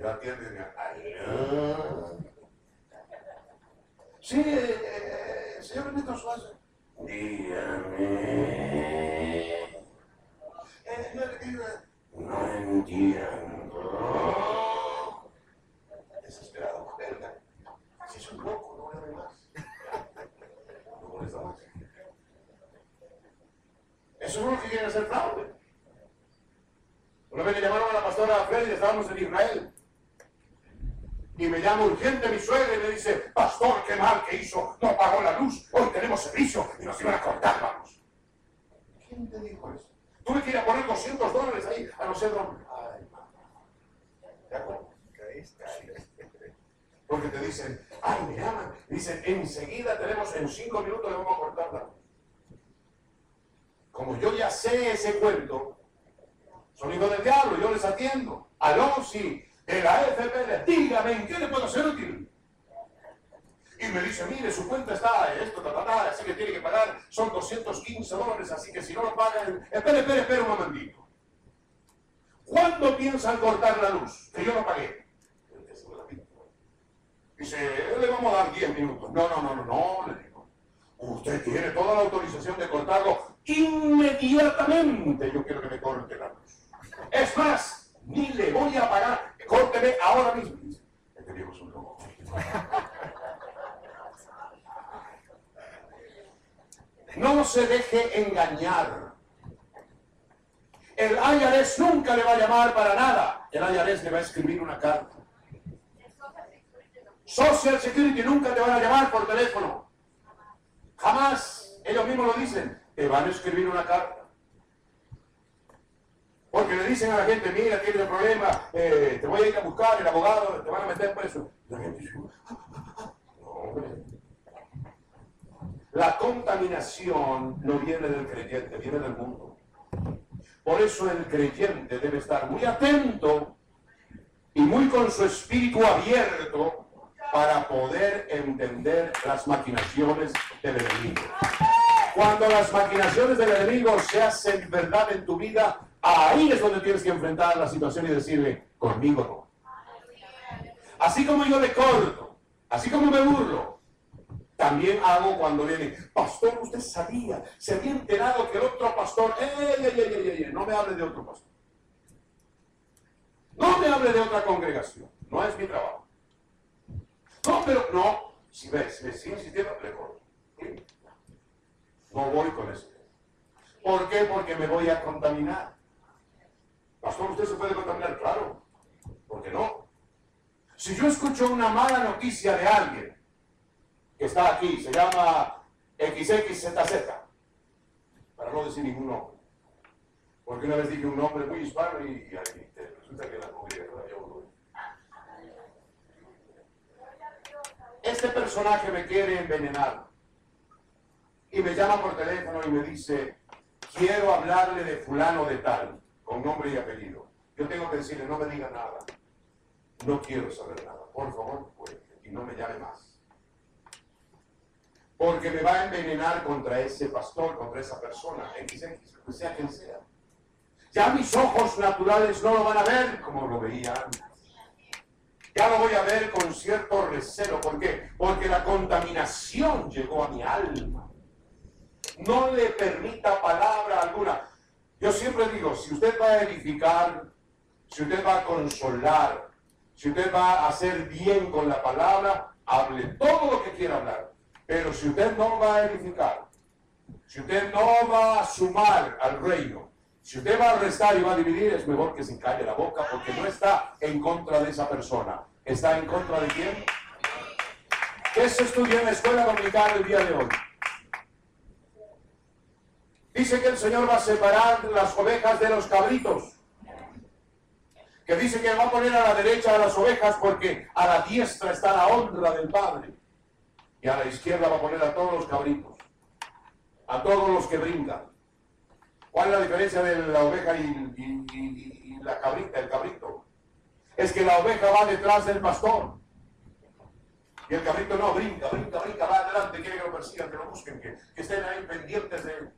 Speaker 1: Yo atiendo y digo, ay, no. Sí, eh, eh, señor Benito Suárez. Dígame. Eh, no, no entiendo. Desesperado, verga. Si es un loco, no voy a ver más. No molesta más. Eso es lo que quiere hacer fraude. Una vez le llamaron a la pastora Freddy, estábamos en Israel. Y me llama urgente mi suegra y me dice, pastor, qué mal que hizo, no pagó la luz, hoy tenemos servicio y nos iban a cortar, vamos. ¿Quién te dijo eso? Tuve que ir a poner 200 dólares ahí a no sé dónde. Ay, ¿De acuerdo? Porque te dicen, ay, me llaman. Dicen, enseguida tenemos, en cinco minutos le vamos a cortar la luz. Como yo ya sé ese cuento, son hijos del diablo, yo les atiendo. Aló, sí, de la FP, dígame, ¿en qué le puedo ser útil? Y me dice, mire, su cuenta está esto, ta, ta, ta, así que tiene que pagar, son 215 dólares, así que si no lo pagan, espere, espere, espere un momentito. ¿Cuándo piensan cortar la luz? Que yo no pagué. Dice, le vamos a dar 10 minutos. No, no, no, no, no, le digo. Usted tiene toda la autorización de cortarlo inmediatamente. Yo quiero que me corte la luz. Es más, ni le voy a pagar. Córteme ahora mismo. Este. No se deje engañar. El IRS nunca le va a llamar para nada. El IRS le va a escribir una carta. Social Security nunca te van a llamar por teléfono. Jamás. Ellos mismos lo dicen. Te van a escribir una carta. Porque le dicen a la gente, mira, tienes un problema, eh, te voy a ir a buscar, el abogado, te van a meter preso. La gente dice, hombre. La contaminación no viene del creyente, viene del mundo. Por eso el creyente debe estar muy atento y muy con su espíritu abierto para poder entender las maquinaciones del enemigo. Cuando las maquinaciones del enemigo se hacen verdad en tu vida, ahí es donde tienes que enfrentar la situación y decirle, conmigo no. Así como yo le corto, así como me burlo, también hago cuando viene, pastor, usted sabía, se había enterado que el otro pastor, ey, ey, ey, no me hable de otro pastor. No me hable de otra congregación, no es mi trabajo. No, pero no, si si me sigue insistiendo, le corto. No voy con eso. ¿Por qué? Porque me voy a contaminar. Pastor, ¿usted se puede contaminar? Claro. ¿Por qué no? Si yo escucho una mala noticia de alguien que está aquí, se llama XXZZ, para no decir ningún nombre. Porque una vez dije un nombre muy hispano y, y resulta que la comunidad todavía Este personaje me quiere envenenar y me llama por teléfono y me dice, quiero hablarle de fulano de tal, con nombre y apellido. Yo tengo que decirle, no me diga nada. No quiero saber nada. Por favor, pues, y no me llame más. Porque me va a envenenar contra ese pastor, contra esa persona, XX, sea quien sea. Ya mis ojos naturales no lo van a ver como lo veía antes. Ya lo voy a ver con cierto recelo. ¿Por qué? Porque la contaminación llegó a mi alma no le permita palabra alguna. Yo siempre digo, si usted va a edificar, si usted va a consolar, si usted va a hacer bien con la palabra, hable todo lo que quiera hablar. Pero si usted no va a edificar, si usted no va a sumar al reino, si usted va a restar y va a dividir, es mejor que se calle la boca porque no está en contra de esa persona. ¿Está en contra de quién? ¿Qué se estudia en la escuela dominical el día de hoy? Dice que el Señor va a separar las ovejas de los cabritos. Que dice que va a poner a la derecha a las ovejas porque a la diestra está la honra del Padre. Y a la izquierda va a poner a todos los cabritos. A todos los que brincan. ¿Cuál es la diferencia de la oveja y, la cabrita, el cabrito? Es que la oveja va detrás del pastor. Y el cabrito no, brinca, brinca, brinca, va adelante, quiere que lo persigan, que lo busquen, que, que estén ahí pendientes de él.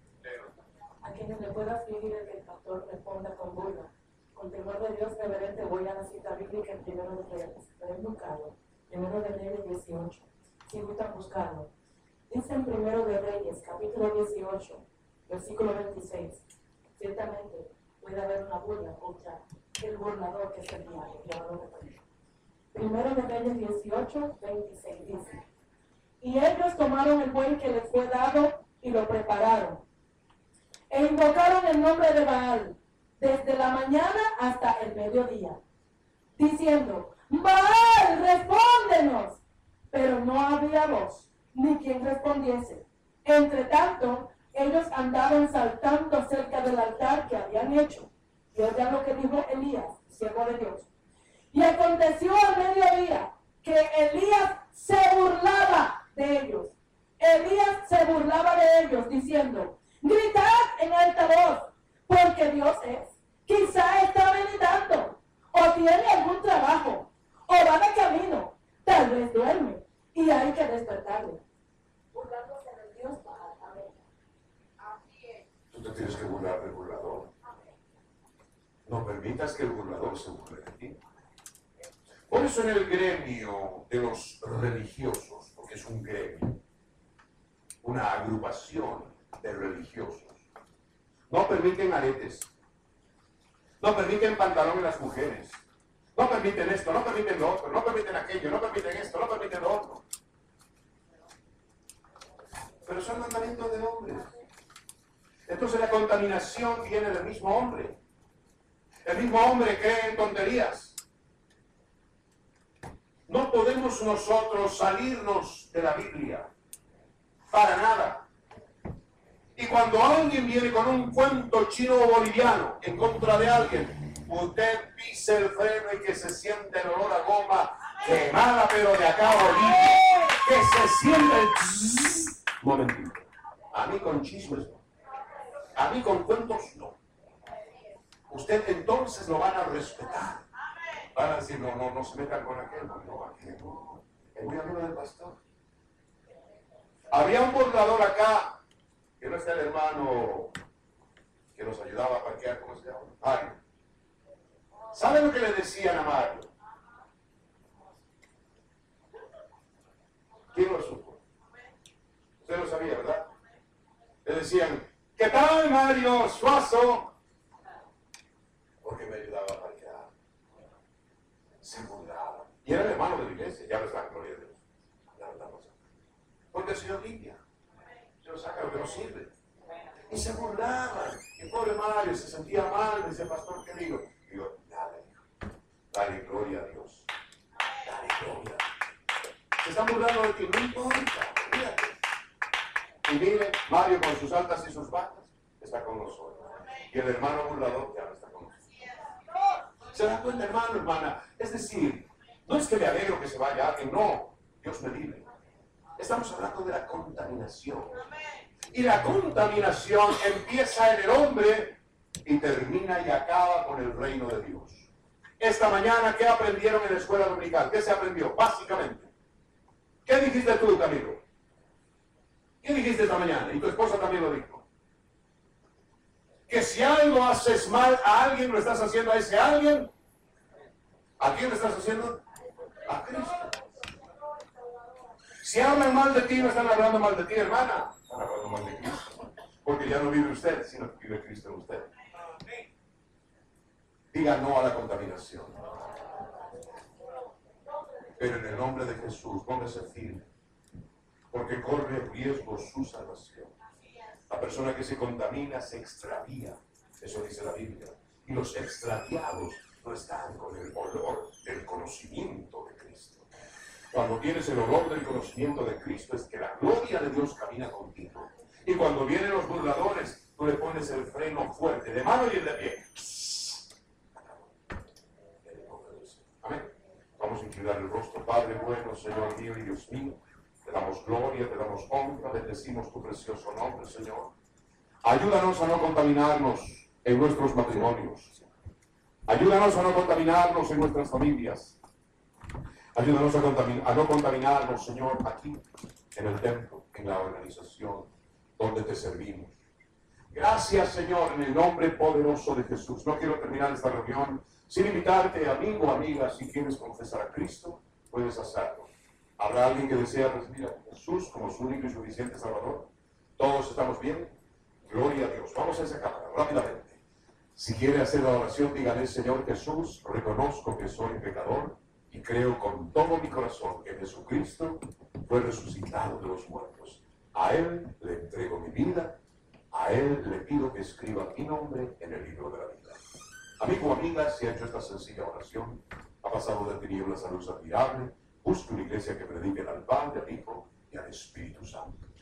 Speaker 2: quienes le pueda afligir el que el pastor responda con burla. Con temor de Dios reverente voy a la cita bíblica en primero de Reyes, he buscado, primero de Reyes 18, si gustan buscarlo. Dice en primero de Reyes, capítulo 18, versículo 26, ciertamente puede haber una burla contra el burlador que es el diablo, llamado de Primero de Reyes 18, 26 dice, y ellos tomaron el buey que les fue dado y lo prepararon. E invocaron el nombre de Baal desde la mañana hasta el mediodía, diciendo, Baal, respóndenos. Pero no había voz, ni quien respondiese. Entre tanto, ellos andaban saltando cerca del altar que habían hecho. Y oigan lo que dijo Elías, siervo de Dios. Y aconteció al mediodía que Elías se burlaba de ellos. Elías se burlaba de ellos diciendo, gritad en alta voz, porque Dios es. Quizá está meditando, o tiene algún trabajo, o va de camino, tal vez duerme, y hay que despertarle. Burlándose del Dios para
Speaker 1: Tú te tienes que burlar del burlador. No permitas que el burlador se burle de ti. Por eso en el gremio de los religiosos, porque es un gremio, una agrupación de religiosos, no permiten aretes, no permiten pantalón en las mujeres, no permiten esto, no permiten lo otro, no permiten aquello, no permiten esto, no permiten lo otro. Pero son mandamientos de hombres. Entonces la contaminación viene del mismo hombre. El mismo hombre cree en tonterías. No podemos nosotros salirnos de la Biblia. Para nada. Y cuando alguien viene con un cuento chino o boliviano en contra de alguien, usted pise el freno y que se siente el olor a goma quemada, pero de acá a Que se siente el... Momentito. A mí con chismes. A mí con cuentos no. Usted entonces lo van a respetar. Van a decir, no, no, no se metan con aquel, no, no. Es muy amigo del pastor. Había un bordador acá, que no está el hermano que nos ayudaba a parquear, ¿cómo se llama? ¿Sabe lo que le decían a Mario? ¿Quién lo supo? Usted lo sabía, ¿verdad? Le decían, ¿qué tal Mario Suazo? Porque me ayudaba a se burlaba. Y era el hermano de la iglesia, ya no está, gloria a Dios. No Porque el Señor limpia. Se lo saca lo que no sirve. Y se burlaban. Y pobre Mario se sentía mal, decía, pastor, ¿qué digo? Digo, dale, dale gloria a Dios. Dale gloria. Se están burlando de ti, no importa, fíjate. Y Mario con sus altas y sus bajas está con nosotros. Y el hermano burlador ya no está con nosotros. ¿Se da cuenta, hermano, hermana? Es decir, no es que me alegro que se vaya alguien, no. Dios me libre. Estamos hablando de la contaminación. Y la contaminación empieza en el hombre y termina y acaba con el reino de Dios. Esta mañana, ¿qué aprendieron en la escuela dominical? ¿Qué se aprendió? Básicamente. ¿Qué dijiste tú, Camilo? ¿Qué dijiste esta mañana? Y tu esposa también lo dijo que si algo haces mal a alguien, lo estás haciendo a ese alguien. ¿A quién lo estás haciendo? A Cristo. Si hablan mal de ti, no están hablando mal de ti, hermana. Están hablando mal de Cristo. Porque ya no vive usted, sino que vive Cristo en usted. Diga no a la contaminación. Pero en el nombre de Jesús, póngase firme. Porque corre riesgo su salvación. La persona que se contamina se extravía. Eso dice la Biblia. Y los extraviados no están con el olor del conocimiento de Cristo. Cuando tienes el olor del conocimiento de Cristo es que la gloria de Dios camina contigo. Y cuando vienen los burladores, tú le pones el freno fuerte, de mano y el de pie. Amén. Vamos a inclinar el rostro, Padre bueno, Señor mío y Dios mío. Te damos gloria, te damos honra, bendecimos tu precioso nombre, Señor. Ayúdanos a no contaminarnos en nuestros matrimonios. Ayúdanos a no contaminarnos en nuestras familias. Ayúdanos a, no contaminarnos, Señor, aquí, en el templo, en la organización donde te servimos. Gracias, Señor, en el nombre poderoso de Jesús. No quiero terminar esta reunión sin invitarte, amigo amiga, si quieres confesar a Cristo, puedes hacerlo. ¿Habrá alguien que desea recibir a Jesús como su único y suficiente Salvador? ¿Todos estamos bien? Gloria a Dios. Vamos a esa cámara rápidamente. Si quiere hacer la oración, dígale, Señor Jesús, reconozco que soy pecador y creo con todo mi corazón que Jesucristo fue resucitado de los muertos. A Él le entrego mi vida, a Él le pido que escriba mi nombre en el libro de la vida. Amigo o amiga, si ha hecho esta sencilla oración, ha pasado de tinieblas a luz admirable, busque una iglesia que predique al Padre, al Hijo y al Espíritu Santo.